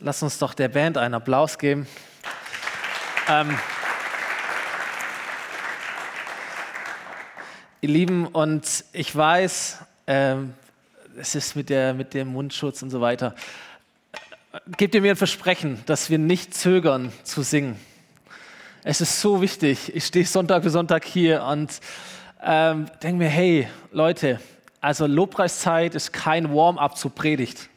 Lass uns doch der Band einen Applaus geben. Ähm, ihr Lieben, und ich weiß, ähm, es ist mit, der, mit dem Mundschutz und so weiter. Gebt ihr mir ein Versprechen, dass wir nicht zögern zu singen. Es ist so wichtig. Ich stehe Sonntag für Sonntag hier und ähm, denke mir, hey Leute, also Lobpreiszeit ist kein Warm-up zur Predigt.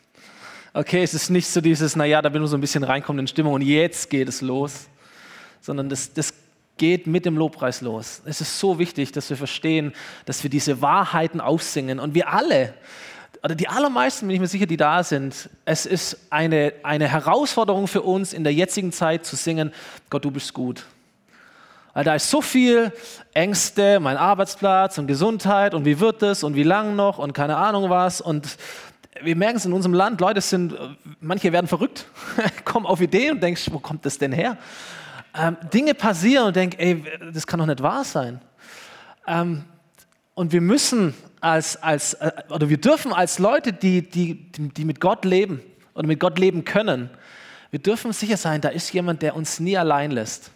Okay, es ist nicht so dieses, naja, da will nur so ein bisschen reinkommen in Stimmung und jetzt geht es los, sondern das, das geht mit dem Lobpreis los. Es ist so wichtig, dass wir verstehen, dass wir diese Wahrheiten aufsingen und wir alle, oder die allermeisten bin ich mir sicher, die da sind, es ist eine, eine Herausforderung für uns in der jetzigen Zeit zu singen, Gott, du bist gut. Weil da ist so viel Ängste, mein Arbeitsplatz und Gesundheit und wie wird es und wie lang noch und keine Ahnung was. Und wir merken es in unserem Land, Leute sind, manche werden verrückt, kommen auf Ideen und denken, wo kommt das denn her? Ähm, Dinge passieren und denken, ey, das kann doch nicht wahr sein. Ähm, und wir müssen als, als, äh, oder wir dürfen als Leute, die, die, die mit Gott leben oder mit Gott leben können, wir dürfen sicher sein, da ist jemand, der uns nie allein lässt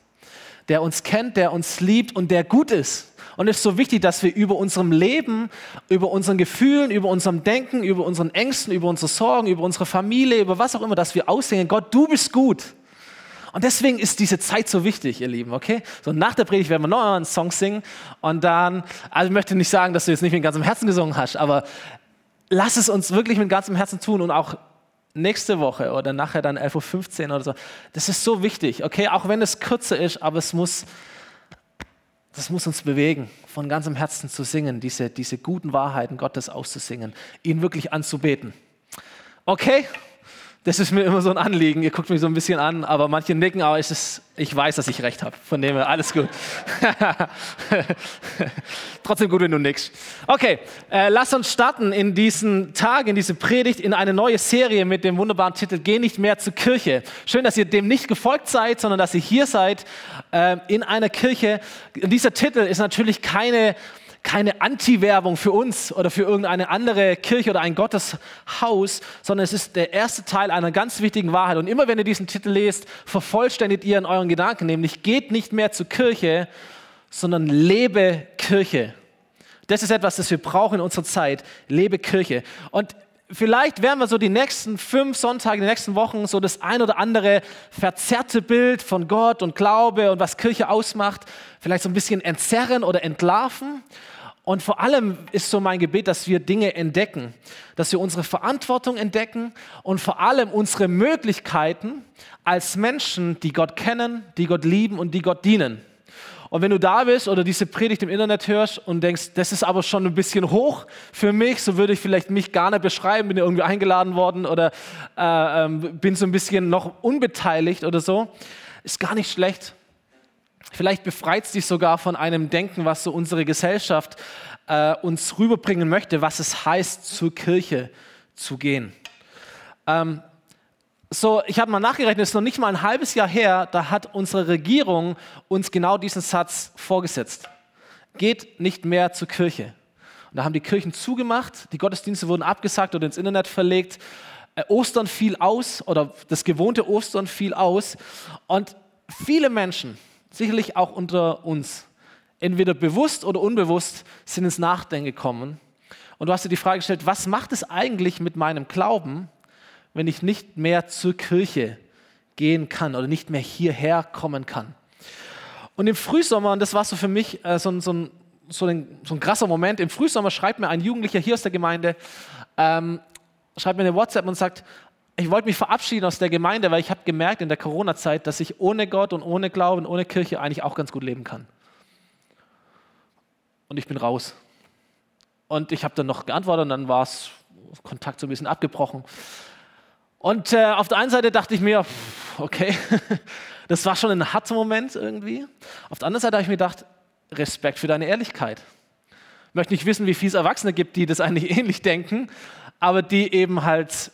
der uns kennt, der uns liebt und der gut ist. Und es ist so wichtig, dass wir über unserem Leben, über unseren Gefühlen, über unserem Denken, über unseren Ängsten, über unsere Sorgen, über unsere Familie, über was auch immer, dass wir aussingen, Gott, du bist gut. Und deswegen ist diese Zeit so wichtig, ihr Lieben, okay? So nach der Predigt werden wir noch einen Song singen und dann, also ich möchte nicht sagen, dass du jetzt nicht mit ganzem Herzen gesungen hast, aber lass es uns wirklich mit ganzem Herzen tun und auch nächste Woche oder nachher dann 11.15 Uhr oder so. Das ist so wichtig, okay? Auch wenn es kürzer ist, aber es muss, das muss uns bewegen, von ganzem Herzen zu singen, diese, diese guten Wahrheiten Gottes auszusingen, ihn wirklich anzubeten. Okay? Das ist mir immer so ein Anliegen. Ihr guckt mich so ein bisschen an, aber manche nicken, aber ist, ich weiß, dass ich recht habe. Von dem her, alles gut. Trotzdem gut, wenn du nickst. Okay, äh, lass uns starten in diesen Tag, in diese Predigt, in eine neue Serie mit dem wunderbaren Titel Geh nicht mehr zur Kirche. Schön, dass ihr dem nicht gefolgt seid, sondern dass ihr hier seid äh, in einer Kirche. Und dieser Titel ist natürlich keine keine Anti-Werbung für uns oder für irgendeine andere Kirche oder ein Gotteshaus, sondern es ist der erste Teil einer ganz wichtigen Wahrheit. Und immer wenn ihr diesen Titel lest, vervollständigt ihr in euren Gedanken, nämlich geht nicht mehr zur Kirche, sondern lebe Kirche. Das ist etwas, das wir brauchen in unserer Zeit. Lebe Kirche. Und vielleicht werden wir so die nächsten fünf Sonntage, die nächsten Wochen so das ein oder andere verzerrte Bild von Gott und Glaube und was Kirche ausmacht, vielleicht so ein bisschen entzerren oder entlarven. Und vor allem ist so mein Gebet, dass wir Dinge entdecken, dass wir unsere Verantwortung entdecken und vor allem unsere Möglichkeiten als Menschen, die Gott kennen, die Gott lieben und die Gott dienen. Und wenn du da bist oder diese Predigt im Internet hörst und denkst, das ist aber schon ein bisschen hoch für mich, so würde ich vielleicht mich gar nicht beschreiben, bin irgendwie eingeladen worden oder äh, ähm, bin so ein bisschen noch unbeteiligt oder so, ist gar nicht schlecht. Vielleicht befreit es dich sogar von einem Denken, was so unsere Gesellschaft äh, uns rüberbringen möchte, was es heißt, zur Kirche zu gehen. Ähm, so, ich habe mal nachgerechnet, es ist noch nicht mal ein halbes Jahr her, da hat unsere Regierung uns genau diesen Satz vorgesetzt. Geht nicht mehr zur Kirche. Und da haben die Kirchen zugemacht, die Gottesdienste wurden abgesagt oder ins Internet verlegt. Äh, Ostern fiel aus oder das gewohnte Ostern fiel aus. Und viele Menschen, sicherlich auch unter uns, entweder bewusst oder unbewusst, sind ins Nachdenken gekommen. Und du hast dir die Frage gestellt, was macht es eigentlich mit meinem Glauben, wenn ich nicht mehr zur Kirche gehen kann oder nicht mehr hierher kommen kann. Und im Frühsommer, und das war so für mich äh, so, so, so, ein, so, ein, krasser Moment, im Frühsommer schreibt mir ein Jugendlicher hier aus der Gemeinde, ähm, schreibt mir eine WhatsApp und sagt, ich wollte mich verabschieden aus der Gemeinde, weil ich habe gemerkt in der Corona-Zeit, dass ich ohne Gott und ohne Glauben, ohne Kirche eigentlich auch ganz gut leben kann. Und ich bin raus. Und ich habe dann noch geantwortet und dann war es Kontakt so ein bisschen abgebrochen. Und äh, auf der einen Seite dachte ich mir, okay, das war schon ein harter Moment irgendwie. Auf der anderen Seite habe ich mir gedacht, Respekt für deine Ehrlichkeit. Ich möchte nicht wissen, wie viele Erwachsene gibt, die das eigentlich ähnlich denken, aber die eben halt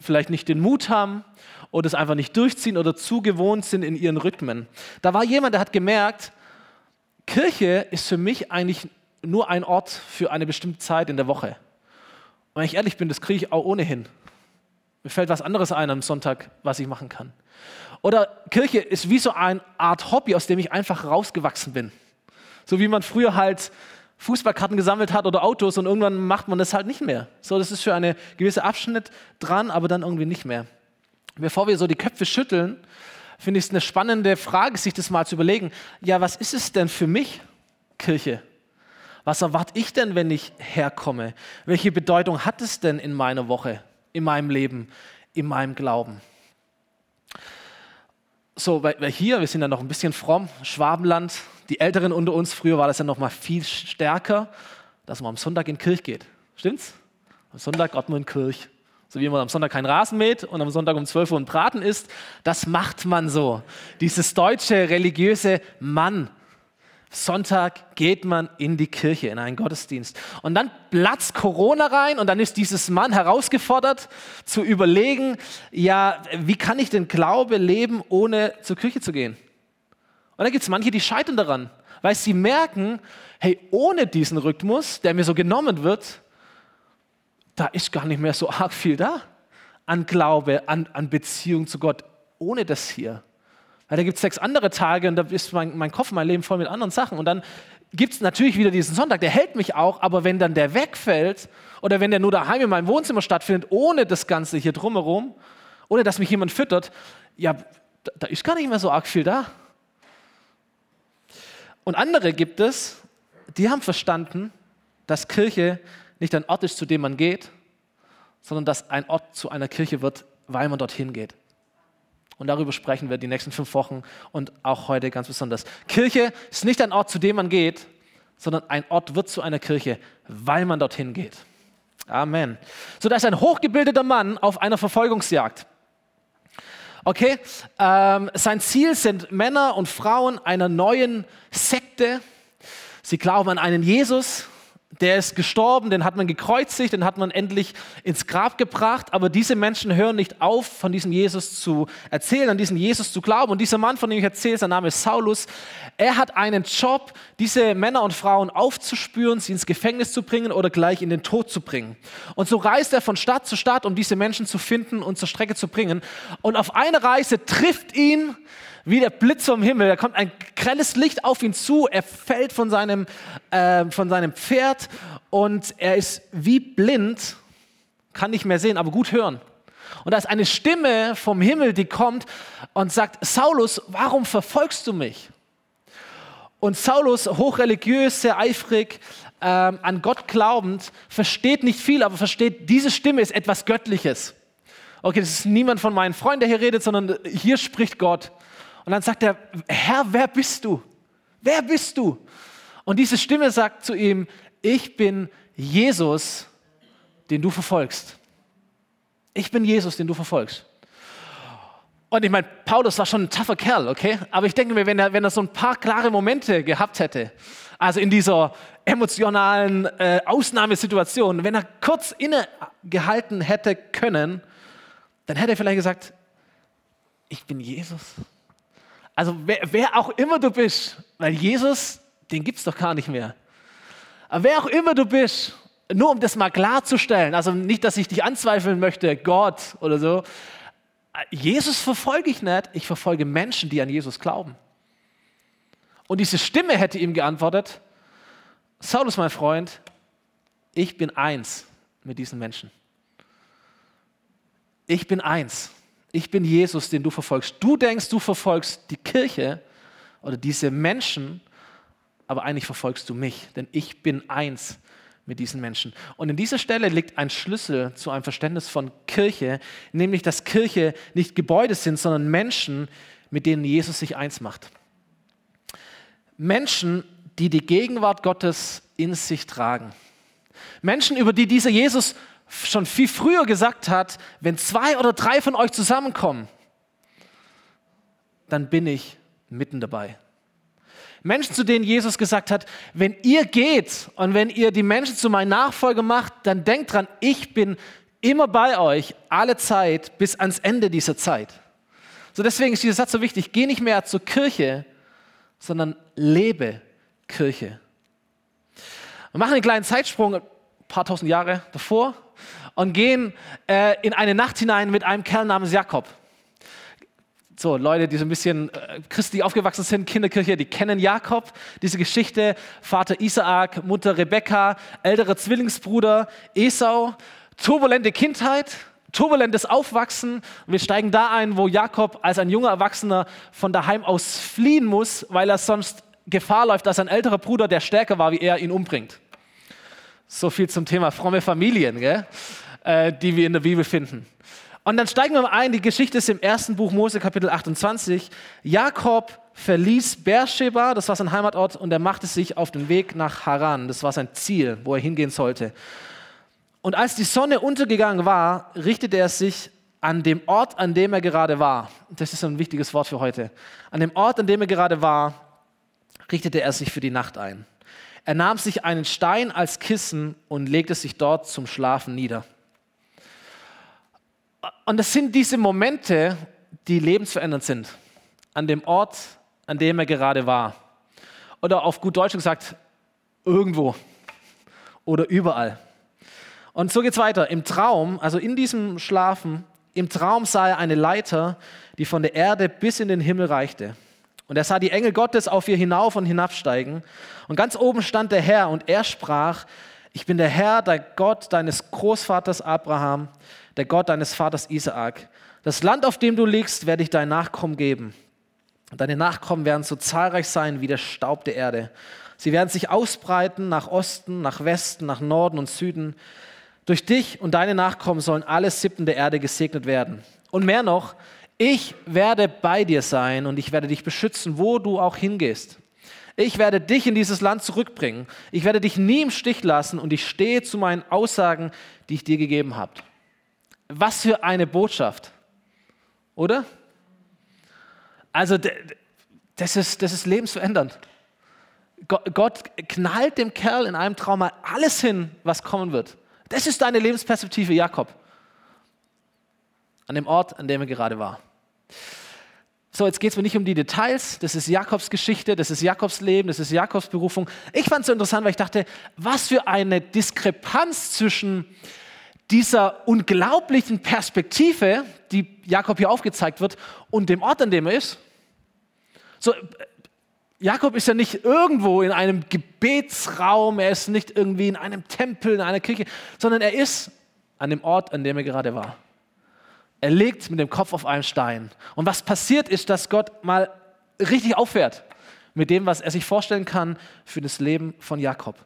vielleicht nicht den Mut haben oder es einfach nicht durchziehen oder zu gewohnt sind in ihren Rhythmen. Da war jemand, der hat gemerkt, Kirche ist für mich eigentlich nur ein Ort für eine bestimmte Zeit in der Woche. Und wenn ich ehrlich bin, das kriege ich auch ohnehin Mir fällt was anderes ein am Sonntag, was ich machen kann. Oder Kirche ist wie so eine Art Hobby, aus dem ich einfach rausgewachsen bin. So wie man früher halt Fußballkarten gesammelt hat oder Autos und irgendwann macht man das halt nicht mehr. So, das ist für eine gewisse Abschnitt dran, aber dann irgendwie nicht mehr. Bevor wir so die Köpfe schütteln, finde ich es eine spannende Frage, sich das mal zu überlegen. Ja, was ist es denn für mich, Kirche? Was erwarte ich denn, wenn ich herkomme? Welche Bedeutung hat es denn in meiner Woche, in meinem Leben, in meinem Glauben? So, weil, hier, wir sind ja noch ein bisschen fromm, Schwabenland, die Älteren unter uns, früher war das ja noch mal viel stärker, dass man am Sonntag in die Kirche geht. Stimmt's? Am Sonntag geht man in Kirche. So wie man am Sonntag keinen Rasen mäht und am Sonntag um 12 Uhr ein Braten isst, das macht man so. Dieses deutsche religiöse Mann Sonntag geht man in die Kirche, in einen Gottesdienst. Und dann platzt Corona rein und dann ist dieses Mann herausgefordert zu überlegen, ja, wie kann ich den Glaube leben, ohne zur Kirche zu gehen? Und dann gibt es manche, die scheitern daran, weil sie merken, hey, ohne diesen Rhythmus, der mir so genommen wird, da ist gar nicht mehr so arg viel da an Glaube, an, an Beziehung zu Gott, ohne das hier. Weil da gibt es sechs andere Tage und da ist mein, mein Kopf, mein Leben voll mit anderen Sachen. Und dann gibt es natürlich wieder diesen Sonntag, der hält mich auch, aber wenn dann der wegfällt oder wenn der nur daheim in meinem Wohnzimmer stattfindet, ohne das Ganze hier drumherum, ohne dass mich jemand füttert, ja, da, da ist gar nicht mehr so arg viel da. Und andere gibt es, die haben verstanden, dass Kirche nicht ein Ort ist, zu dem man geht, sondern dass ein Ort zu einer Kirche wird, weil man dorthin geht. Und darüber sprechen wir die nächsten fünf Wochen und auch heute ganz besonders. Kirche ist nicht ein Ort, zu dem man geht, sondern ein Ort wird zu einer Kirche, weil man dorthin geht. Amen. So, da ist ein hochgebildeter Mann auf einer Verfolgungsjagd. Okay, ähm, sein Ziel sind Männer und Frauen einer neuen Sekte. Sie glauben an einen Jesus, der ist gestorben, den hat man gekreuzigt, den hat man endlich ins Grab gebracht, aber diese Menschen hören nicht auf, von diesem Jesus zu erzählen, an diesen Jesus zu glauben. Und dieser Mann, von dem ich erzähle, sein Name ist Saulus, er hat einen Job, diese Männer und Frauen aufzuspüren, sie ins Gefängnis zu bringen oder gleich in den Tod zu bringen. Und so reist er von Stadt zu Stadt, um diese Menschen zu finden und zur Strecke zu bringen. Und auf einer Reise trifft ihn wie der Blitz vom Himmel. Da kommt ein grelles Licht auf ihn zu. Er fällt von seinem, äh, von seinem Pferd und er ist wie blind, kann nicht mehr sehen, aber gut hören. Und da ist eine Stimme vom Himmel, die kommt und sagt, Saulus, warum verfolgst du mich? Und Saulus, hochreligiös, sehr eifrig, ähm, an Gott glaubend, versteht nicht viel, aber versteht, diese Stimme ist etwas Göttliches. Okay, das ist niemand von meinen Freunden, der hier redet, sondern hier spricht Gott. Und dann sagt er, Herr, wer bist du? Wer bist du? Und diese Stimme sagt zu ihm, ich bin Jesus, den du verfolgst. Ich bin Jesus, den du verfolgst. Und ich meine, Paulus war schon ein tougher Kerl, okay? Aber ich denke mir, wenn er, wenn er so ein paar klare Momente gehabt hätte, also in dieser emotionalen äh, Ausnahmesituation, wenn er kurz innegehalten hätte können, dann hätte er vielleicht gesagt, ich bin Jesus. Also wer, wer auch immer du bist, weil Jesus, den gibt es doch gar nicht mehr. Aber wer auch immer du bist, nur um das mal klarzustellen, also nicht, dass ich dich anzweifeln möchte, Gott oder so, Jesus verfolge ich nicht, ich verfolge Menschen, die an Jesus glauben. Und diese Stimme hätte ihm geantwortet, Saulus, mein Freund, ich bin eins mit diesen Menschen. Ich bin eins ich bin Jesus, den du verfolgst. Du denkst, du verfolgst die Kirche oder diese Menschen, aber eigentlich verfolgst du mich, denn ich bin eins mit diesen Menschen. Und in dieser Stelle liegt ein Schlüssel zu einem Verständnis von Kirche, nämlich dass Kirche nicht Gebäude sind, sondern Menschen, mit denen Jesus sich eins macht. Menschen, die die Gegenwart Gottes in sich tragen. Menschen, über die dieser Jesus schon viel früher gesagt hat, wenn zwei oder drei von euch zusammenkommen, dann bin ich mitten dabei. Menschen, zu denen Jesus gesagt hat, wenn ihr geht und wenn ihr die Menschen zu meinen Nachfolger macht, dann denkt dran, ich bin immer bei euch, alle Zeit, bis ans Ende dieser Zeit. So deswegen ist dieser Satz so wichtig. Geh nicht mehr zur Kirche, sondern lebe Kirche. Wir machen einen kleinen Zeitsprung, ein paar tausend Jahre davor. Und gehen äh, in eine Nacht hinein mit einem Kerl namens Jakob. So, Leute, die so ein bisschen äh, christlich aufgewachsen sind, Kinderkirche, die kennen Jakob, diese Geschichte. Vater Isaak, Mutter Rebekka, älterer Zwillingsbruder Esau, turbulente Kindheit, turbulentes Aufwachsen. Wir steigen da ein, wo Jakob als ein junger Erwachsener von daheim aus fliehen muss, weil er sonst Gefahr läuft, dass sein älterer Bruder, der stärker war wie er, ihn umbringt. So viel zum Thema fromme Familien, gell? Äh, die wir in der Bibel finden. Und dann steigen wir mal ein, die Geschichte ist im ersten Buch Mose, Kapitel 28. Jakob verließ Beersheba, das war sein Heimatort, und er machte sich auf den Weg nach Haran. Das war sein Ziel, wo er hingehen sollte. Und als die Sonne untergegangen war, richtete er sich an dem Ort, an dem er gerade war. Das ist ein wichtiges Wort für heute. An dem Ort, an dem er gerade war, richtete er sich für die Nacht ein. Er nahm sich einen Stein als Kissen und legte sich dort zum Schlafen nieder. Und das sind diese Momente, die lebensverändernd sind. An dem Ort, an dem er gerade war. Oder auf gut Deutsch gesagt, irgendwo. Oder überall. Und so geht es weiter. Im Traum, also in diesem Schlafen, im Traum sah er eine Leiter, die von der Erde bis in den Himmel reichte. Und er sah die Engel Gottes auf ihr hinauf und hinabsteigen. Und ganz oben stand der Herr und er sprach, ich bin der Herr, der Gott deines Großvaters Abraham, der Gott deines Vaters Isaak. Das Land, auf dem du liegst, werde ich deinen Nachkommen geben. Deine Nachkommen werden so zahlreich sein wie der Staub der Erde. Sie werden sich ausbreiten nach Osten, nach Westen, nach Norden und Süden. Durch dich und deine Nachkommen sollen alle Sippen der Erde gesegnet werden. Und mehr noch, ich werde bei dir sein und ich werde dich beschützen, wo du auch hingehst. Ich werde dich in dieses Land zurückbringen. Ich werde dich nie im Stich lassen und ich stehe zu meinen Aussagen, die ich dir gegeben habe. Was für eine Botschaft, oder? Also das ist, das ist lebensverändernd. Gott knallt dem Kerl in einem Trauma alles hin, was kommen wird. Das ist deine Lebensperspektive, Jakob. An dem Ort, an dem er gerade war. So, jetzt geht es mir nicht um die Details. Das ist Jakobs Geschichte, das ist Jakobs Leben, das ist Jakobs Berufung. Ich fand es so interessant, weil ich dachte, was für eine Diskrepanz zwischen dieser unglaublichen Perspektive, die Jakob hier aufgezeigt wird, und dem Ort, an dem er ist. So, Jakob ist ja nicht irgendwo in einem Gebetsraum, er ist nicht irgendwie in einem Tempel, in einer Kirche, sondern er ist an dem Ort, an dem er gerade war. Er liegt mit dem Kopf auf einem Stein. Und was passiert ist, dass Gott mal richtig auffährt mit dem, was er sich vorstellen kann für das Leben von Jakob.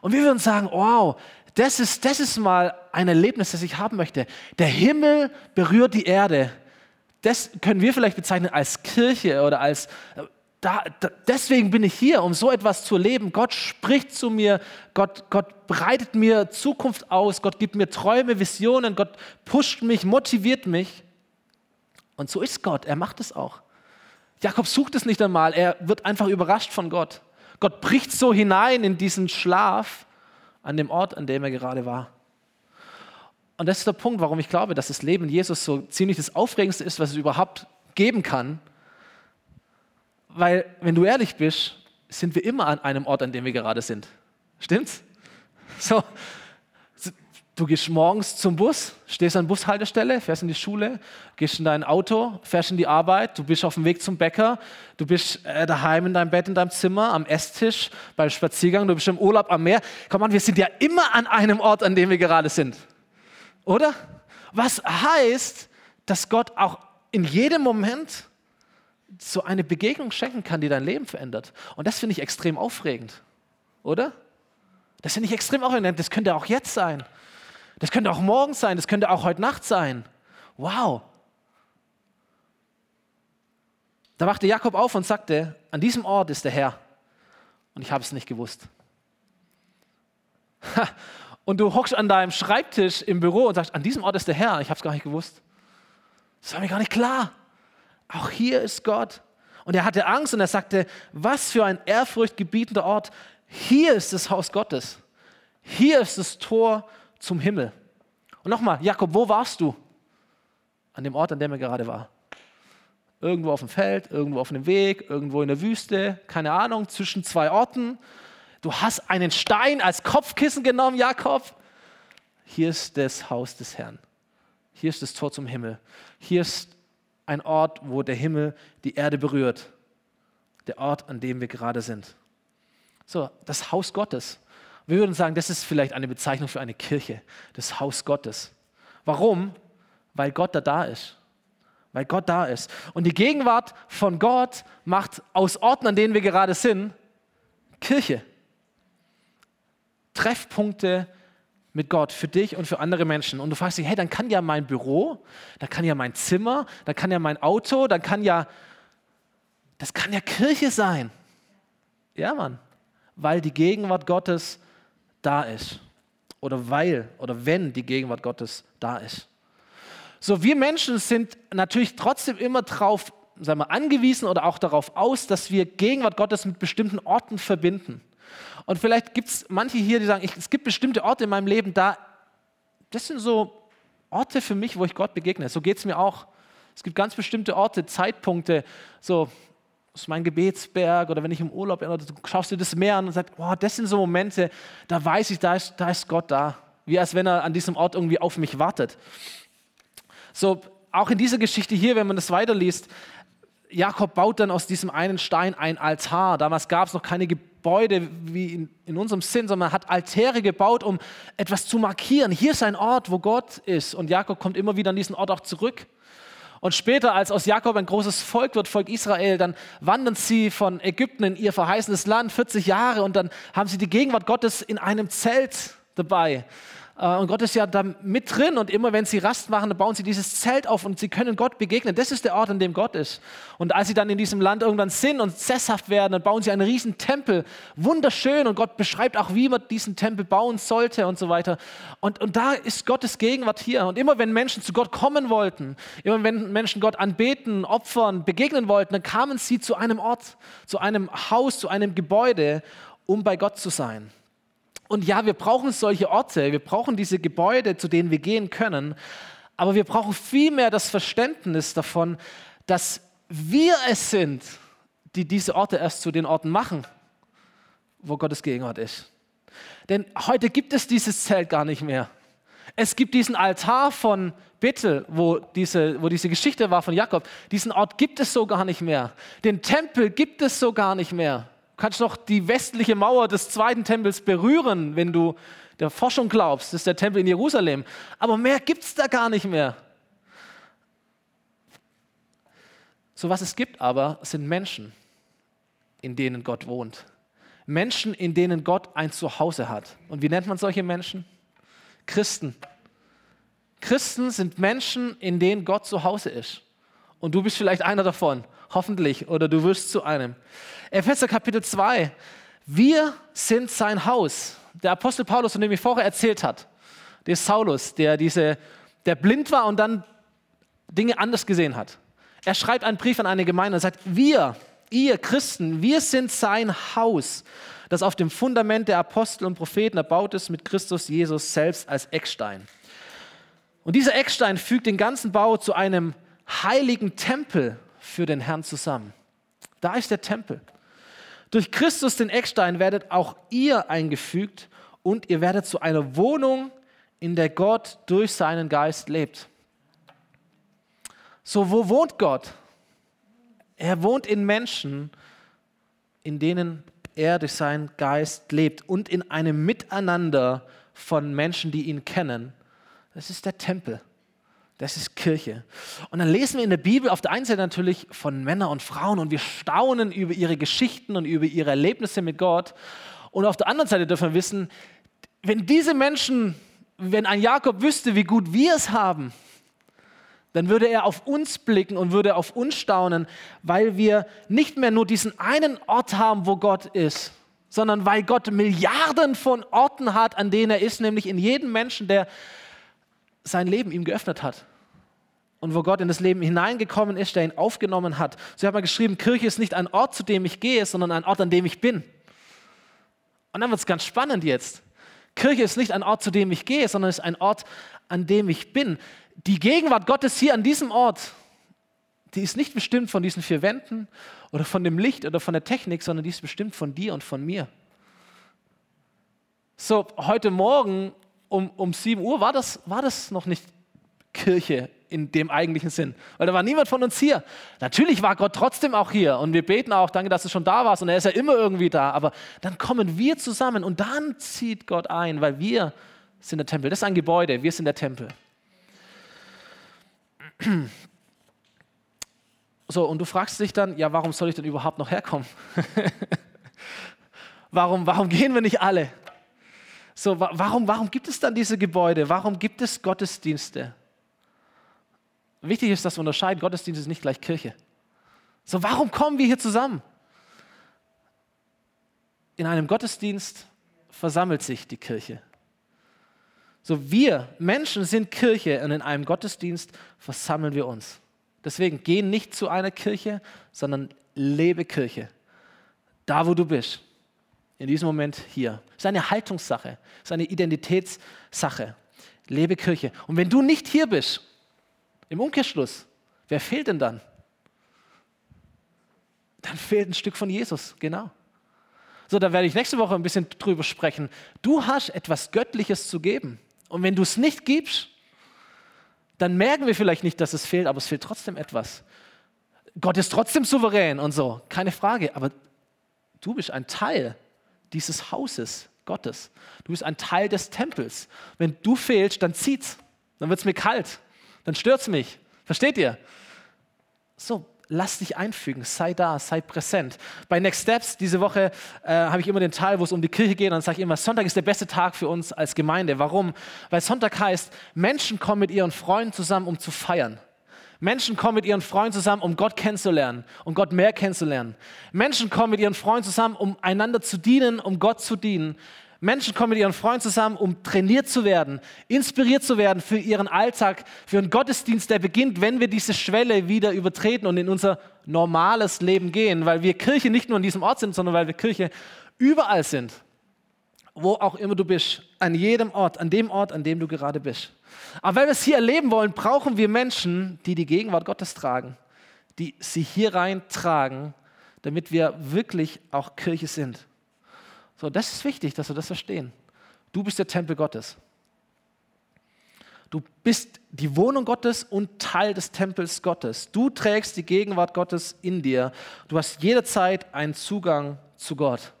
Und wir würden sagen, wow, das ist, das ist mal ein Erlebnis, das ich haben möchte. Der Himmel berührt die Erde. Das können wir vielleicht bezeichnen als Kirche oder als, da, da, deswegen bin ich hier, um so etwas zu erleben. Gott spricht zu mir, Gott, Gott bereitet mir Zukunft aus, Gott gibt mir Träume, Visionen, Gott pusht mich, motiviert mich. Und so ist Gott, er macht es auch. Jakob sucht es nicht einmal, er wird einfach überrascht von Gott. Gott bricht so hinein in diesen Schlaf an dem Ort, an dem er gerade war. Und das ist der Punkt, warum ich glaube, dass das Leben Jesus so ziemlich das Aufregendste ist, was es überhaupt geben kann. Weil, wenn du ehrlich bist, sind wir immer an einem Ort, an dem wir gerade sind. Stimmt's? So, du gehst morgens zum Bus, stehst an Bushaltestelle, fährst in die Schule, gehst in dein Auto, fährst in die Arbeit, du bist auf dem Weg zum Bäcker, du bist äh, daheim in deinem Bett, in deinem Zimmer, am Esstisch, beim Spaziergang, du bist im Urlaub am Meer. Komm an, wir sind ja immer an einem Ort, an dem wir gerade sind. Oder? Was heißt, dass Gott auch in jedem Moment so eine Begegnung schenken kann, die dein Leben verändert. Und das finde ich extrem aufregend. Oder? Das finde ich extrem aufregend. Das könnte auch jetzt sein. Das könnte auch morgen sein, das könnte auch heute Nacht sein. Wow. Da wachte Jakob auf und sagte, an diesem Ort ist der Herr. Und ich habe es nicht gewusst. Und du hockst an deinem Schreibtisch im Büro und sagst, an diesem Ort ist der Herr. Ich habe es gar nicht gewusst. Das war mir gar nicht klar. Auch hier ist Gott. Und er hatte Angst und er sagte, was für ein ehrfurchtgebietender Ort. Hier ist das Haus Gottes. Hier ist das Tor zum Himmel. Und nochmal, Jakob, wo warst du? An dem Ort, an dem er gerade war. Irgendwo auf dem Feld, irgendwo auf einem Weg, irgendwo in der Wüste, keine Ahnung, zwischen zwei Orten. Du hast einen Stein als Kopfkissen genommen, Jakob. hier ist das Haus des Herrn. Hier ist das Tor zum Himmel. Hier ist ein Ort, wo der Himmel die Erde berührt. Der Ort, an dem wir gerade sind. So, das Haus Gottes. Wir würden sagen, das ist vielleicht eine Bezeichnung für eine Kirche, das Haus Gottes. Warum? Weil Gott da da ist. Weil Gott da ist. Und die Gegenwart von Gott macht aus Orten, an denen wir gerade sind, Kirche. Treffpunkte mit Gott für dich und für andere Menschen. Und du fragst dich, hey, dann kann ja mein Büro, dann kann ja mein Zimmer, dann kann ja mein Auto, dann kann ja, das kann ja Kirche sein. Ja, Mann, weil die Gegenwart Gottes da ist. Oder weil oder wenn die Gegenwart Gottes da ist. So, wir Menschen sind natürlich trotzdem immer darauf angewiesen oder auch darauf aus, dass wir Gegenwart Gottes mit bestimmten Orten verbinden. Und vielleicht gibt es manche hier, die sagen, ich, es gibt bestimmte Orte in meinem Leben, da, das sind so Orte für mich, wo ich Gott begegne. So geht es mir auch. Es gibt ganz bestimmte Orte, Zeitpunkte, so ist mein Gebetsberg oder wenn ich im Urlaub bin, oder du schaust dir das Meer an und sagst, oh, das sind so Momente, da weiß ich, da ist, da ist Gott da. Wie als wenn er an diesem Ort irgendwie auf mich wartet. So, auch in dieser Geschichte hier, wenn man das weiterliest, Jakob baut dann aus diesem einen Stein ein Altar. Damals gab es noch keine Gebäude wie in, in, unserem Sinn, sondern man hat Altäre gebaut, um etwas zu markieren. Hier ist ein Ort, wo Gott ist. Und Jakob kommt immer wieder an diesen Ort auch zurück. Und später, als aus Jakob ein großes Volk wird, Volk Israel, dann wandern sie von Ägypten in ihr verheißenes Land 40 Jahre und dann haben sie die Gegenwart Gottes in einem Zelt dabei. Äh, und Gott ist ja da mit drin und immer wenn sie Rast machen, dann bauen sie dieses Zelt auf und sie können Gott begegnen. Das ist der Ort, an dem Gott ist. Und als sie dann in diesem Land irgendwann sind und sesshaft werden, dann bauen sie einen riesen Tempel. Wunderschön und Gott beschreibt auch, wie man diesen Tempel bauen sollte und so weiter. Und, und da ist Gottes Gegenwart hier. Und immer wenn Menschen zu Gott kommen wollten, immer wenn Menschen Gott anbeten, opfern, begegnen wollten, dann kamen sie zu einem Ort, zu einem Haus, zu einem Gebäude, um bei Gott zu sein. Und ja, wir brauchen solche Orte, wir brauchen diese Gebäude, zu denen wir gehen können, aber wir brauchen vielmehr das Verständnis davon, dass wir es sind, die diese Orte erst zu den Orten machen, wo Gottes Gegenwart ist. Denn heute gibt es dieses Zelt gar nicht mehr. Es gibt diesen Altar von Bethel, wo diese, wo diese Geschichte war von Jakob. Diesen Ort gibt es so gar nicht mehr. Den Tempel gibt es so gar nicht mehr. Du kannst noch die westliche Mauer des zweiten Tempels berühren, wenn du der Forschung glaubst. Das ist der Tempel in Jerusalem. Aber mehr gibt es da gar nicht mehr. So was es gibt aber, sind Menschen, in denen Gott wohnt. Menschen, in denen Gott ein Zuhause hat. Und wie nennt man solche Menschen? Christen. Christen sind Menschen, in denen Gott zu Hause ist. Und du bist vielleicht einer davon, hoffentlich, oder du wirst zu einem. Epheser Kapitel 2. Wir sind sein Haus. Der Apostel Paulus, von dem ich vorher erzählt hat, der Saulus, der, diese, der blind war und dann Dinge anders gesehen hat. Er schreibt einen Brief an eine Gemeinde und sagt, wir, ihr Christen, wir sind sein Haus, das auf dem Fundament der Apostel und Propheten erbaut ist mit Christus Jesus selbst als Eckstein. Und dieser Eckstein fügt den ganzen Bau zu einem heiligen Tempel für den Herrn zusammen. Da ist der Tempel. Durch Christus, den Eckstein, werdet auch ihr eingefügt und ihr werdet zu einer Wohnung, in der Gott durch seinen Geist lebt. So, wo wohnt Gott? Er wohnt in Menschen, in denen er durch seinen Geist lebt und in einem Miteinander von Menschen, die ihn kennen. Das ist der Tempel. Das ist Kirche. Und dann lesen wir in der Bibel auf der einen Seite natürlich von Männern und Frauen und wir staunen über ihre Geschichten und über ihre Erlebnisse mit Gott. Und auf der anderen Seite dürfen wir wissen, wenn diese Menschen, wenn ein Jakob wüsste, wie gut wir es haben, dann würde er auf uns blicken und würde auf uns staunen, weil wir nicht mehr nur diesen einen Ort haben, wo Gott ist, sondern weil Gott Milliarden von Orten hat, an denen er ist, nämlich in jedem Menschen, der sein Leben ihm geöffnet hat. Und wo Gott in das Leben hineingekommen ist, der ihn aufgenommen hat. So hat man geschrieben, Kirche ist nicht ein Ort, zu dem ich gehe, sondern ein Ort, an dem ich bin. Und dann wird es ganz spannend jetzt. Kirche ist nicht ein Ort, zu dem ich gehe, sondern ist ein Ort, an dem ich bin. Die Gegenwart Gottes hier an diesem Ort, die ist nicht bestimmt von diesen vier Wänden oder von dem Licht oder von der Technik, sondern die ist bestimmt von dir und von mir. So, heute Morgen um, um 7 Uhr war das, war das noch nicht Kirche in dem eigentlichen Sinn, weil da war niemand von uns hier. Natürlich war Gott trotzdem auch hier und wir beten auch, danke, dass du schon da warst und er ist ja immer irgendwie da, aber dann kommen wir zusammen und dann zieht Gott ein, weil wir sind der Tempel. Das ist ein Gebäude, wir sind der Tempel. So, und du fragst dich dann, ja, warum soll ich denn überhaupt noch herkommen? warum, warum gehen wir nicht alle? So, warum, warum gibt es dann diese Gebäude? Warum gibt es Gottesdienste? Wichtig ist, dass wir unterscheiden, Gottesdienst ist nicht gleich Kirche. So, warum kommen wir hier zusammen? In einem Gottesdienst versammelt sich die Kirche. So, wir Menschen sind Kirche und in einem Gottesdienst versammeln wir uns. Deswegen geh nicht zu einer Kirche, sondern lebe Kirche. Da, wo du bist. In diesem Moment hier. Es ist eine Haltungssache, es ist eine Identitätssache. Lebe Kirche. Und wenn du nicht hier bist, im Umkehrschluss, wer fehlt denn dann? Dann fehlt ein Stück von Jesus, genau. So, da werde ich nächste Woche ein bisschen drüber sprechen. Du hast etwas Göttliches zu geben. Und wenn du es nicht gibst, dann merken wir vielleicht nicht, dass es fehlt, aber es fehlt trotzdem etwas. Gott ist trotzdem souverän und so, keine Frage. Aber du bist ein Teil dieses Hauses Gottes. Du bist ein Teil des Tempels. Wenn du fehlst, dann zieht's. Dann wird es mir kalt dann stört es mich. Versteht ihr? So, lass dich einfügen, sei da, sei präsent. Bei Next Steps diese Woche äh, habe ich immer den Teil, wo es um die Kirche geht, und dann sage ich immer, Sonntag ist der beste Tag für uns als Gemeinde. Warum? Weil Sonntag heißt, Menschen kommen mit ihren Freunden zusammen, um zu feiern. Menschen kommen mit ihren Freunden zusammen, um Gott kennenzulernen, um Gott mehr kennenzulernen. Menschen kommen mit ihren Freunden zusammen, um einander zu dienen, um Gott zu dienen. Menschen kommen mit ihren Freunden zusammen, um trainiert zu werden, inspiriert zu werden für ihren Alltag, für einen Gottesdienst, der beginnt, wenn wir diese Schwelle wieder übertreten und in unser normales Leben gehen, weil wir Kirche nicht nur in diesem Ort sind, sondern weil wir Kirche überall sind, wo auch immer du bist, an jedem Ort, an dem Ort, an dem du gerade bist. Aber weil wir es hier erleben wollen, brauchen wir Menschen, die die Gegenwart Gottes tragen, die sie hier rein tragen, damit wir wirklich auch Kirche sind. So, das ist wichtig, dass wir das verstehen. Du bist der Tempel Gottes. Du bist die Wohnung Gottes und Teil des Tempels Gottes. Du trägst die Gegenwart Gottes in dir. Du hast jederzeit einen Zugang zu Gott.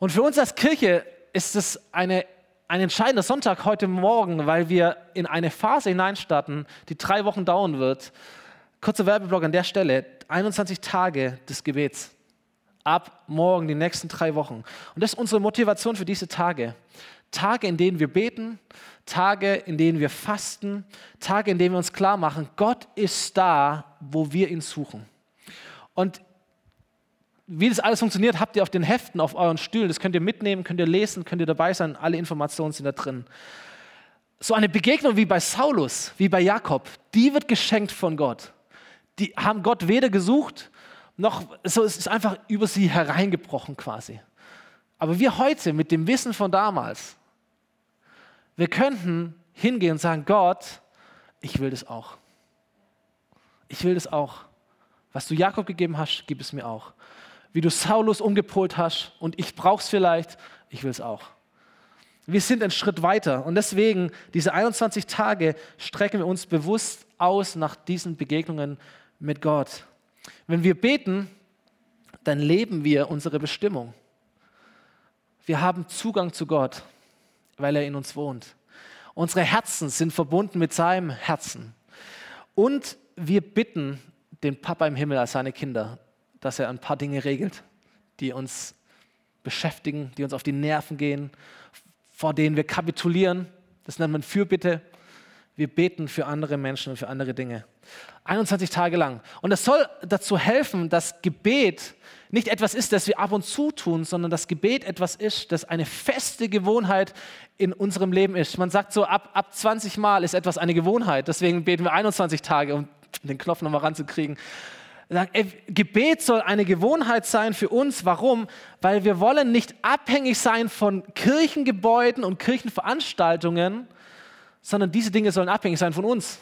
Und für uns als Kirche ist es eine, ein entscheidender Sonntag heute Morgen, weil wir in eine Phase hineinstarten, die drei Wochen dauern wird. Kurzer Werbeblock an der Stelle: 21 Tage des Gebets ab morgen, die nächsten drei Wochen. Und das ist unsere Motivation für diese Tage. Tage, in denen wir beten, Tage, in denen wir fasten, Tage, in denen wir uns klar machen, Gott ist da, wo wir ihn suchen. Und wie das alles funktioniert, habt ihr auf den Heften, auf euren Stühlen. Das könnt ihr mitnehmen, könnt ihr lesen, könnt ihr dabei sein. Alle Informationen sind da drin. So eine Begegnung wie bei Saulus, wie bei Jakob, die wird geschenkt von Gott. Die haben Gott weder gesucht, noch, so, es ist einfach über sie hereingebrochen quasi. Aber wir heute mit dem Wissen von damals, wir könnten hingehen und sagen, Gott, ich will das auch. Ich will das auch. Was du Jakob gegeben hast, gib es mir auch. Wie du Saulus umgepolt hast und ich brauche es vielleicht, ich will es auch. Wir sind einen Schritt weiter und deswegen diese 21 Tage strecken wir uns bewusst aus nach diesen Begegnungen mit Gott. Wenn wir beten, dann leben wir unsere Bestimmung. Wir haben Zugang zu Gott, weil er in uns wohnt. Unsere Herzen sind verbunden mit seinem Herzen. Und wir bitten den Papa im Himmel als seine Kinder, dass er ein paar Dinge regelt, die uns beschäftigen, die uns auf die Nerven gehen, vor denen wir kapitulieren. Das nennt man Fürbitte. Wir beten für andere Menschen und für andere Dinge. 21 Tage lang. Und es soll dazu helfen, dass Gebet nicht etwas ist, das wir ab und zu tun, sondern dass Gebet etwas ist, das eine feste Gewohnheit in unserem Leben ist. Man sagt so, ab, ab 20 Mal ist etwas eine Gewohnheit. Deswegen beten wir 21 Tage, um den Knopf nochmal ranzukriegen. Gebet soll eine Gewohnheit sein für uns. Warum? Weil wir wollen nicht abhängig sein von Kirchengebäuden und Kirchenveranstaltungen, sondern diese Dinge sollen abhängig sein von uns.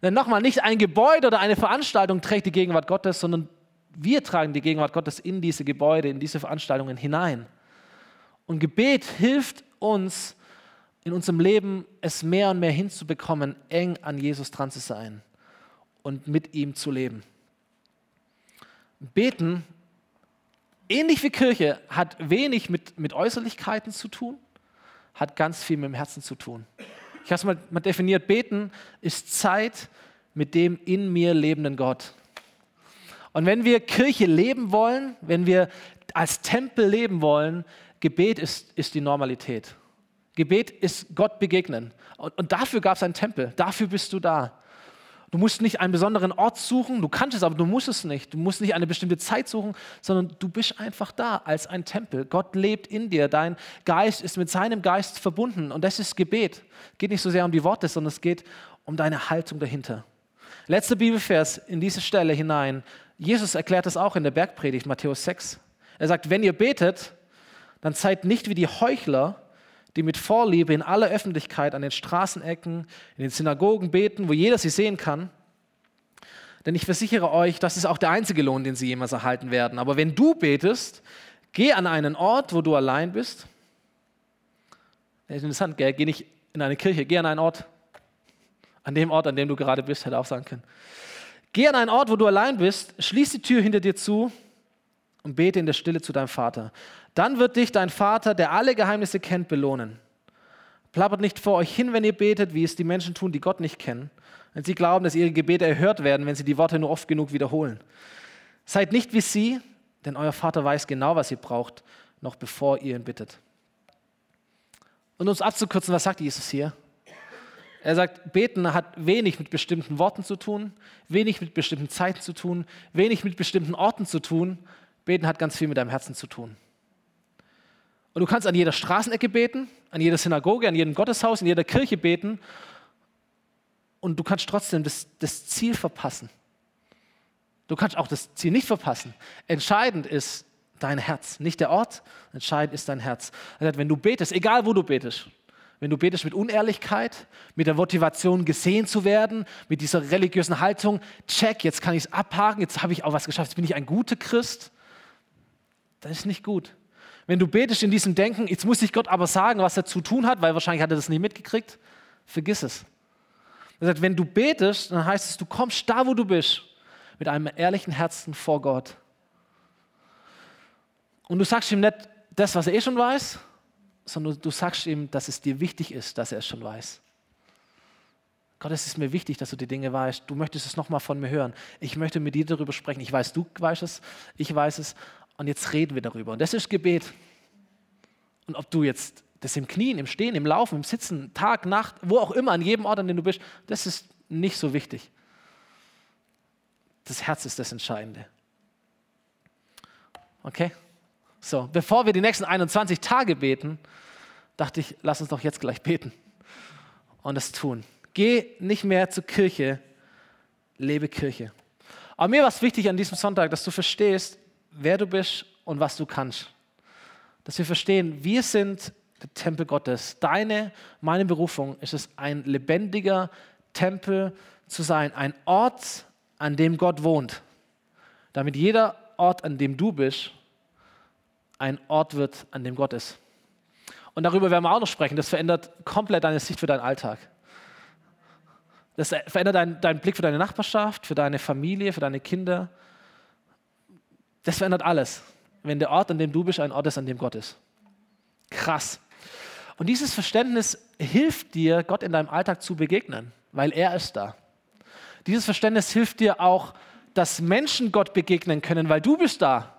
Denn nochmal, nicht ein Gebäude oder eine Veranstaltung trägt die Gegenwart Gottes, sondern wir tragen die Gegenwart Gottes in diese Gebäude, in diese Veranstaltungen hinein. Und Gebet hilft uns in unserem Leben es mehr und mehr hinzubekommen, eng an Jesus dran zu sein und mit ihm zu leben. Beten, ähnlich wie Kirche, hat wenig mit, mit Äußerlichkeiten zu tun, hat ganz viel mit dem Herzen zu tun. Ich habe es mal, mal definiert, beten ist Zeit mit dem in mir lebenden Gott. Und wenn wir Kirche leben wollen, wenn wir als Tempel leben wollen, Gebet ist, ist die Normalität. Gebet ist Gott begegnen. Und, und dafür gab es einen Tempel. Dafür bist du da. Du musst nicht einen besonderen Ort suchen, du kannst es, aber du musst es nicht. Du musst nicht eine bestimmte Zeit suchen, sondern du bist einfach da als ein Tempel. Gott lebt in dir, dein Geist ist mit seinem Geist verbunden und das ist Gebet. Geht nicht so sehr um die Worte, sondern es geht um deine Haltung dahinter. Letzter Bibelvers in diese Stelle hinein. Jesus erklärt das auch in der Bergpredigt, Matthäus 6. Er sagt, wenn ihr betet, dann seid nicht wie die Heuchler, die mit Vorliebe in aller Öffentlichkeit an den Straßenecken, in den Synagogen beten, wo jeder sie sehen kann. Denn ich versichere euch, das ist auch der einzige Lohn, den sie jemals erhalten werden. Aber wenn du betest, geh an einen Ort, wo du allein bist. Das ist interessant, gell? geh nicht in eine Kirche, geh an einen Ort, an dem Ort, an dem du gerade bist, hätte auch sagen können. Geh an einen Ort, wo du allein bist, schließ die Tür hinter dir zu und bete in der Stille zu deinem Vater. Dann wird dich dein Vater, der alle Geheimnisse kennt, belohnen. Plappert nicht vor euch hin, wenn ihr betet, wie es die Menschen tun, die Gott nicht kennen. Wenn sie glauben, dass ihre Gebete erhört werden, wenn sie die Worte nur oft genug wiederholen. Seid nicht wie sie, denn euer Vater weiß genau, was ihr braucht, noch bevor ihr ihn bittet. Und um es abzukürzen, was sagt Jesus hier? Er sagt, beten hat wenig mit bestimmten Worten zu tun, wenig mit bestimmten Zeiten zu tun, wenig mit bestimmten Orten zu tun. Beten hat ganz viel mit deinem Herzen zu tun. Und du kannst an jeder Straßenecke beten, an jeder Synagoge, an jedem Gotteshaus, in jeder Kirche beten. Und du kannst trotzdem das, das Ziel verpassen. Du kannst auch das Ziel nicht verpassen. Entscheidend ist dein Herz, nicht der Ort. Entscheidend ist dein Herz. Wenn du betest, egal wo du betest, wenn du betest mit Unehrlichkeit, mit der Motivation gesehen zu werden, mit dieser religiösen Haltung, check, jetzt kann ich es abhaken, jetzt habe ich auch was geschafft, jetzt bin ich ein guter Christ, das ist nicht gut. Wenn du betest in diesem Denken, jetzt muss ich Gott aber sagen, was er zu tun hat, weil wahrscheinlich hat er das nicht mitgekriegt, vergiss es. Er sagt, wenn du betest, dann heißt es, du kommst da, wo du bist, mit einem ehrlichen Herzen vor Gott. Und du sagst ihm nicht das, was er eh schon weiß, sondern du sagst ihm, dass es dir wichtig ist, dass er es schon weiß. Gott, es ist mir wichtig, dass du die Dinge weißt. Du möchtest es nochmal von mir hören. Ich möchte mit dir darüber sprechen. Ich weiß, du weißt es, ich weiß es. Und jetzt reden wir darüber. Und das ist Gebet. Und ob du jetzt das im Knien, im Stehen, im Laufen, im Sitzen, Tag, Nacht, wo auch immer, an jedem Ort, an dem du bist, das ist nicht so wichtig. Das Herz ist das Entscheidende. Okay? So, bevor wir die nächsten 21 Tage beten, dachte ich, lass uns doch jetzt gleich beten und es tun. Geh nicht mehr zur Kirche, lebe Kirche. Aber mir war es wichtig an diesem Sonntag, dass du verstehst, wer du bist und was du kannst. Dass wir verstehen, wir sind der Tempel Gottes. Deine, meine Berufung ist es, ein lebendiger Tempel zu sein, ein Ort, an dem Gott wohnt. Damit jeder Ort, an dem du bist, ein Ort wird, an dem Gott ist. Und darüber werden wir auch noch sprechen. Das verändert komplett deine Sicht für deinen Alltag. Das verändert deinen, deinen Blick für deine Nachbarschaft, für deine Familie, für deine Kinder. Das verändert alles, wenn der Ort, an dem du bist, ein Ort ist, an dem Gott ist. Krass. Und dieses Verständnis hilft dir, Gott in deinem Alltag zu begegnen, weil er ist da. Dieses Verständnis hilft dir auch, dass Menschen Gott begegnen können, weil du bist da.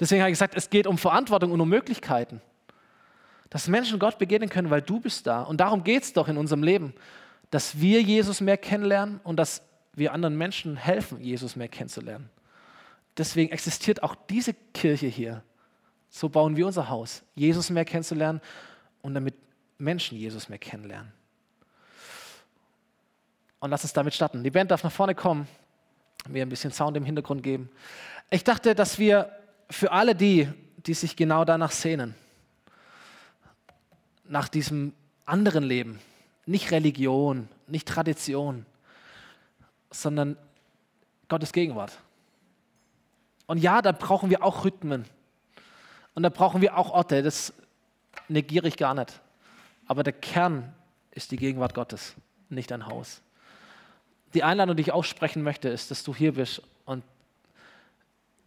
Deswegen habe ich gesagt, es geht um Verantwortung und um Möglichkeiten. Dass Menschen Gott begegnen können, weil du bist da. Und darum geht es doch in unserem Leben, dass wir Jesus mehr kennenlernen und dass wir anderen Menschen helfen, Jesus mehr kennenzulernen. Deswegen existiert auch diese Kirche hier. So bauen wir unser Haus, Jesus mehr kennenzulernen und damit Menschen Jesus mehr kennenlernen. Und lass uns damit starten. Die Band darf nach vorne kommen, mir ein bisschen Sound im Hintergrund geben. Ich dachte, dass wir für alle die, die sich genau danach sehnen, nach diesem anderen Leben, nicht Religion, nicht Tradition, sondern Gottes Gegenwart. Und ja, da brauchen wir auch Rhythmen. Und da brauchen wir auch Orte. Das negiere ich gar nicht. Aber der Kern ist die Gegenwart Gottes, nicht ein Haus. Die Einladung, die ich aussprechen möchte, ist, dass du hier bist und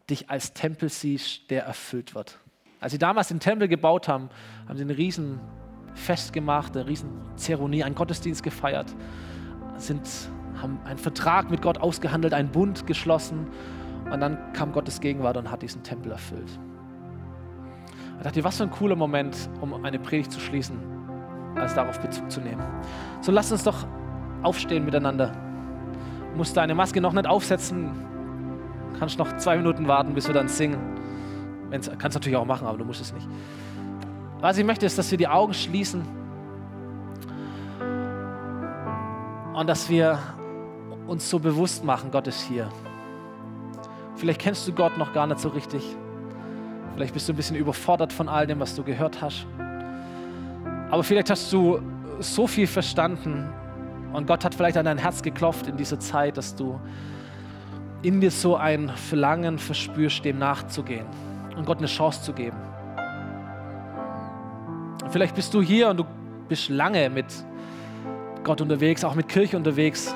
dich als Tempel siehst, der erfüllt wird. Als sie damals den Tempel gebaut haben, haben sie ein riesen Fest gemacht, eine riesen Zeremonie, einen Gottesdienst gefeiert, sind, haben einen Vertrag mit Gott ausgehandelt, einen Bund geschlossen und dann kam Gottes Gegenwart und hat diesen Tempel erfüllt. Ich dachte, was für ein cooler Moment, um eine Predigt zu schließen, als darauf Bezug zu nehmen. So lass uns doch aufstehen miteinander. Du musst deine Maske noch nicht aufsetzen, kannst noch zwei Minuten warten, bis wir dann singen. Wenn's, kannst du natürlich auch machen, aber du musst es nicht. Was ich möchte, ist, dass wir die Augen schließen und dass wir uns so bewusst machen, Gott ist hier. Vielleicht kennst du Gott noch gar nicht so richtig. Vielleicht bist du ein bisschen überfordert von all dem, was du gehört hast. Aber vielleicht hast du so viel verstanden und Gott hat vielleicht an dein Herz geklopft in dieser Zeit, dass du in dir so ein Verlangen verspürst, dem nachzugehen und Gott eine Chance zu geben. Und vielleicht bist du hier und du bist lange mit Gott unterwegs, auch mit Kirche unterwegs.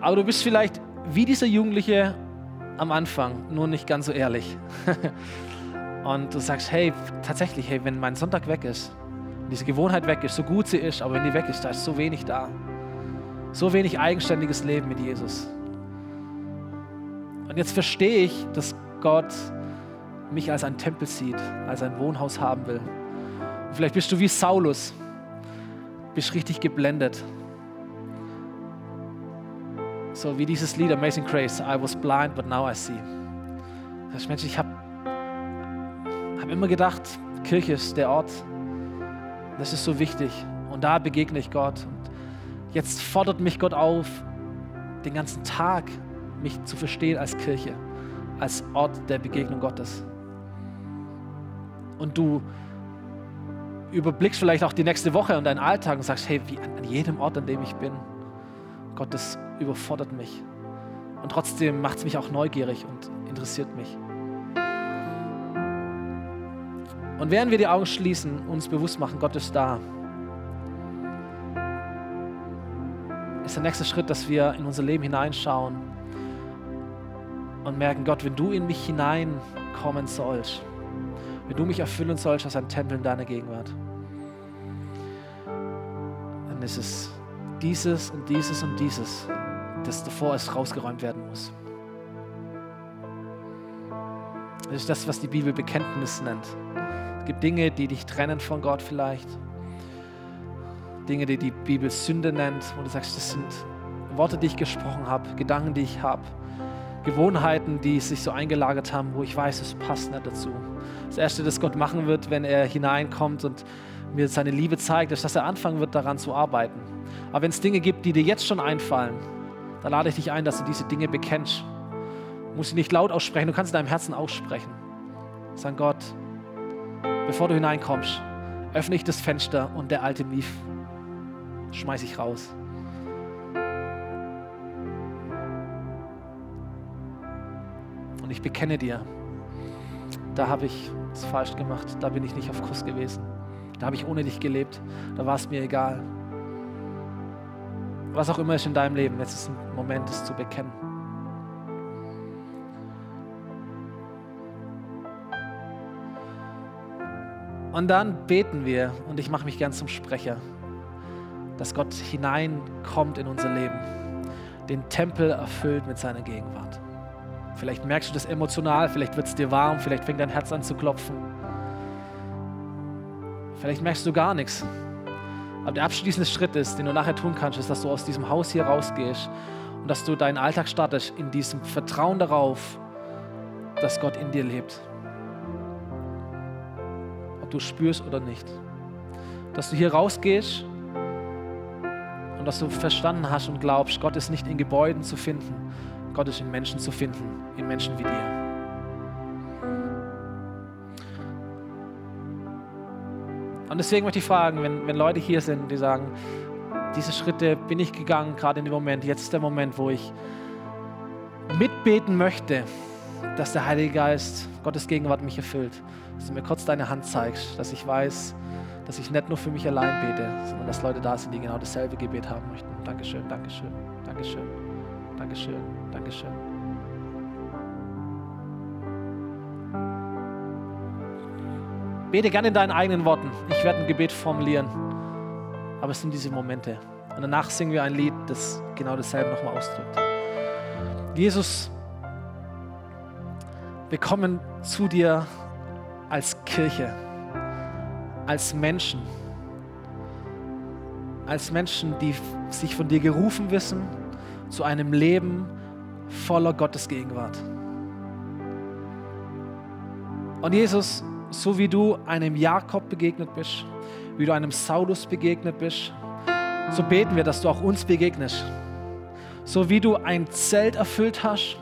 Aber du bist vielleicht wie dieser Jugendliche am Anfang, nur nicht ganz so ehrlich. und du sagst, hey, tatsächlich, hey, wenn mein Sonntag weg ist, diese Gewohnheit weg ist, so gut sie ist, aber wenn die weg ist, da ist so wenig da. So wenig eigenständiges Leben mit Jesus. Und jetzt verstehe ich, dass Gott mich als ein Tempel sieht, als ein Wohnhaus haben will. Und vielleicht bist du wie Saulus, bist richtig geblendet. So wie dieses Lied Amazing Grace, I was blind, but now I see. Das Mensch, ich habe hab immer gedacht, Kirche ist der Ort, das ist so wichtig. Und da begegne ich Gott. Und jetzt fordert mich Gott auf, den ganzen Tag mich zu verstehen als Kirche, als Ort der Begegnung Gottes. Und du überblickst vielleicht auch die nächste Woche und deinen Alltag und sagst, hey, wie an jedem Ort, an dem ich bin, Gott, das überfordert mich. Und trotzdem macht es mich auch neugierig und interessiert mich. Und während wir die Augen schließen, uns bewusst machen, Gott ist da, ist der nächste Schritt, dass wir in unser Leben hineinschauen und merken, Gott, wenn du in mich hineinkommen sollst, wenn du mich erfüllen sollst als ein Tempel in deiner Gegenwart, dann ist es dieses und dieses und dieses, das davor ist rausgeräumt werden muss. Das ist das, was die Bibel Bekenntnis nennt. Es gibt Dinge, die dich trennen von Gott vielleicht. Dinge, die die Bibel Sünde nennt, wo du sagst, das sind Worte, die ich gesprochen habe, Gedanken, die ich habe. Gewohnheiten, die sich so eingelagert haben, wo ich weiß, es passt nicht dazu. Das Erste, das Gott machen wird, wenn er hineinkommt und mir seine Liebe zeigt, ist, dass er anfangen wird, daran zu arbeiten. Aber wenn es Dinge gibt, die dir jetzt schon einfallen, dann lade ich dich ein, dass du diese Dinge bekennst. Du musst sie nicht laut aussprechen, du kannst in deinem Herzen aussprechen. Sag Gott, bevor du hineinkommst, öffne ich das Fenster und der alte Mief schmeiß ich raus. Und ich bekenne dir, da habe ich es falsch gemacht, da bin ich nicht auf Kurs gewesen, da habe ich ohne dich gelebt, da war es mir egal. Was auch immer ist in deinem Leben, jetzt ist ein Moment, es zu bekennen. Und dann beten wir, und ich mache mich gern zum Sprecher, dass Gott hineinkommt in unser Leben, den Tempel erfüllt mit seiner Gegenwart. Vielleicht merkst du das emotional, vielleicht wird es dir warm, vielleicht fängt dein Herz an zu klopfen. Vielleicht merkst du gar nichts. Aber der abschließende Schritt ist, den du nachher tun kannst, ist, dass du aus diesem Haus hier rausgehst und dass du deinen Alltag startest in diesem Vertrauen darauf, dass Gott in dir lebt. Ob du spürst oder nicht. Dass du hier rausgehst und dass du verstanden hast und glaubst, Gott ist nicht in Gebäuden zu finden, Gott ist in Menschen zu finden, in Menschen wie dir. Und deswegen möchte ich fragen, wenn, wenn Leute hier sind, die sagen, diese Schritte bin ich gegangen, gerade in dem Moment, jetzt ist der Moment, wo ich mitbeten möchte, dass der Heilige Geist Gottes Gegenwart mich erfüllt. dass du mir kurz deine Hand zeigst, dass ich weiß, dass ich nicht nur für mich allein bete, sondern dass Leute da sind, die genau dasselbe Gebet haben möchten. Dankeschön, Dankeschön, Dankeschön, Dankeschön, Dankeschön. Bete gerne in deinen eigenen Worten. Ich werde ein Gebet formulieren. Aber es sind diese Momente. Und danach singen wir ein Lied, das genau dasselbe nochmal ausdrückt. Jesus, wir kommen zu dir als Kirche, als Menschen, als Menschen, die sich von dir gerufen wissen zu einem Leben voller Gottes Gegenwart. Und Jesus, so wie du einem Jakob begegnet bist, wie du einem Saulus begegnet bist, so beten wir, dass du auch uns begegnest. So wie du ein Zelt erfüllt hast,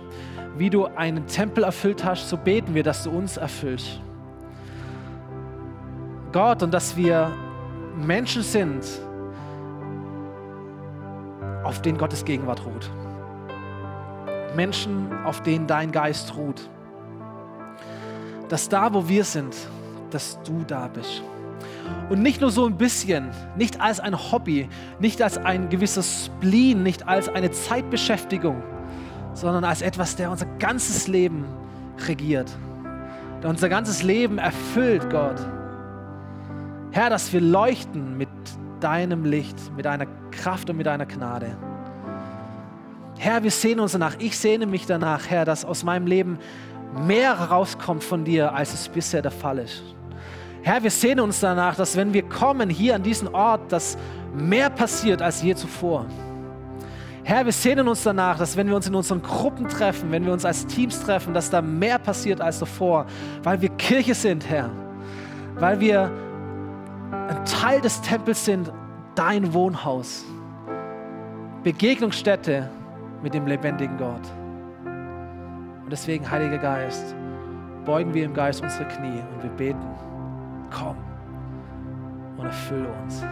wie du einen Tempel erfüllt hast, so beten wir, dass du uns erfüllst. Gott, und dass wir Menschen sind, auf denen Gottes Gegenwart ruht. Menschen, auf denen dein Geist ruht dass da, wo wir sind, dass du da bist. Und nicht nur so ein bisschen, nicht als ein Hobby, nicht als ein gewisses Spleen, nicht als eine Zeitbeschäftigung, sondern als etwas, der unser ganzes Leben regiert, der unser ganzes Leben erfüllt, Gott. Herr, dass wir leuchten mit deinem Licht, mit deiner Kraft und mit deiner Gnade. Herr, wir sehnen uns danach, ich sehne mich danach, Herr, dass aus meinem Leben mehr rauskommt von dir, als es bisher der Fall ist. Herr, wir sehen uns danach, dass wenn wir kommen hier an diesen Ort, dass mehr passiert als je zuvor. Herr, wir sehnen uns danach, dass wenn wir uns in unseren Gruppen treffen, wenn wir uns als Teams treffen, dass da mehr passiert als davor, weil wir Kirche sind, Herr, weil wir ein Teil des Tempels sind, dein Wohnhaus, Begegnungsstätte mit dem lebendigen Gott. Und deswegen, Heiliger Geist, beugen wir im Geist unsere Knie und wir beten, komm und erfülle uns.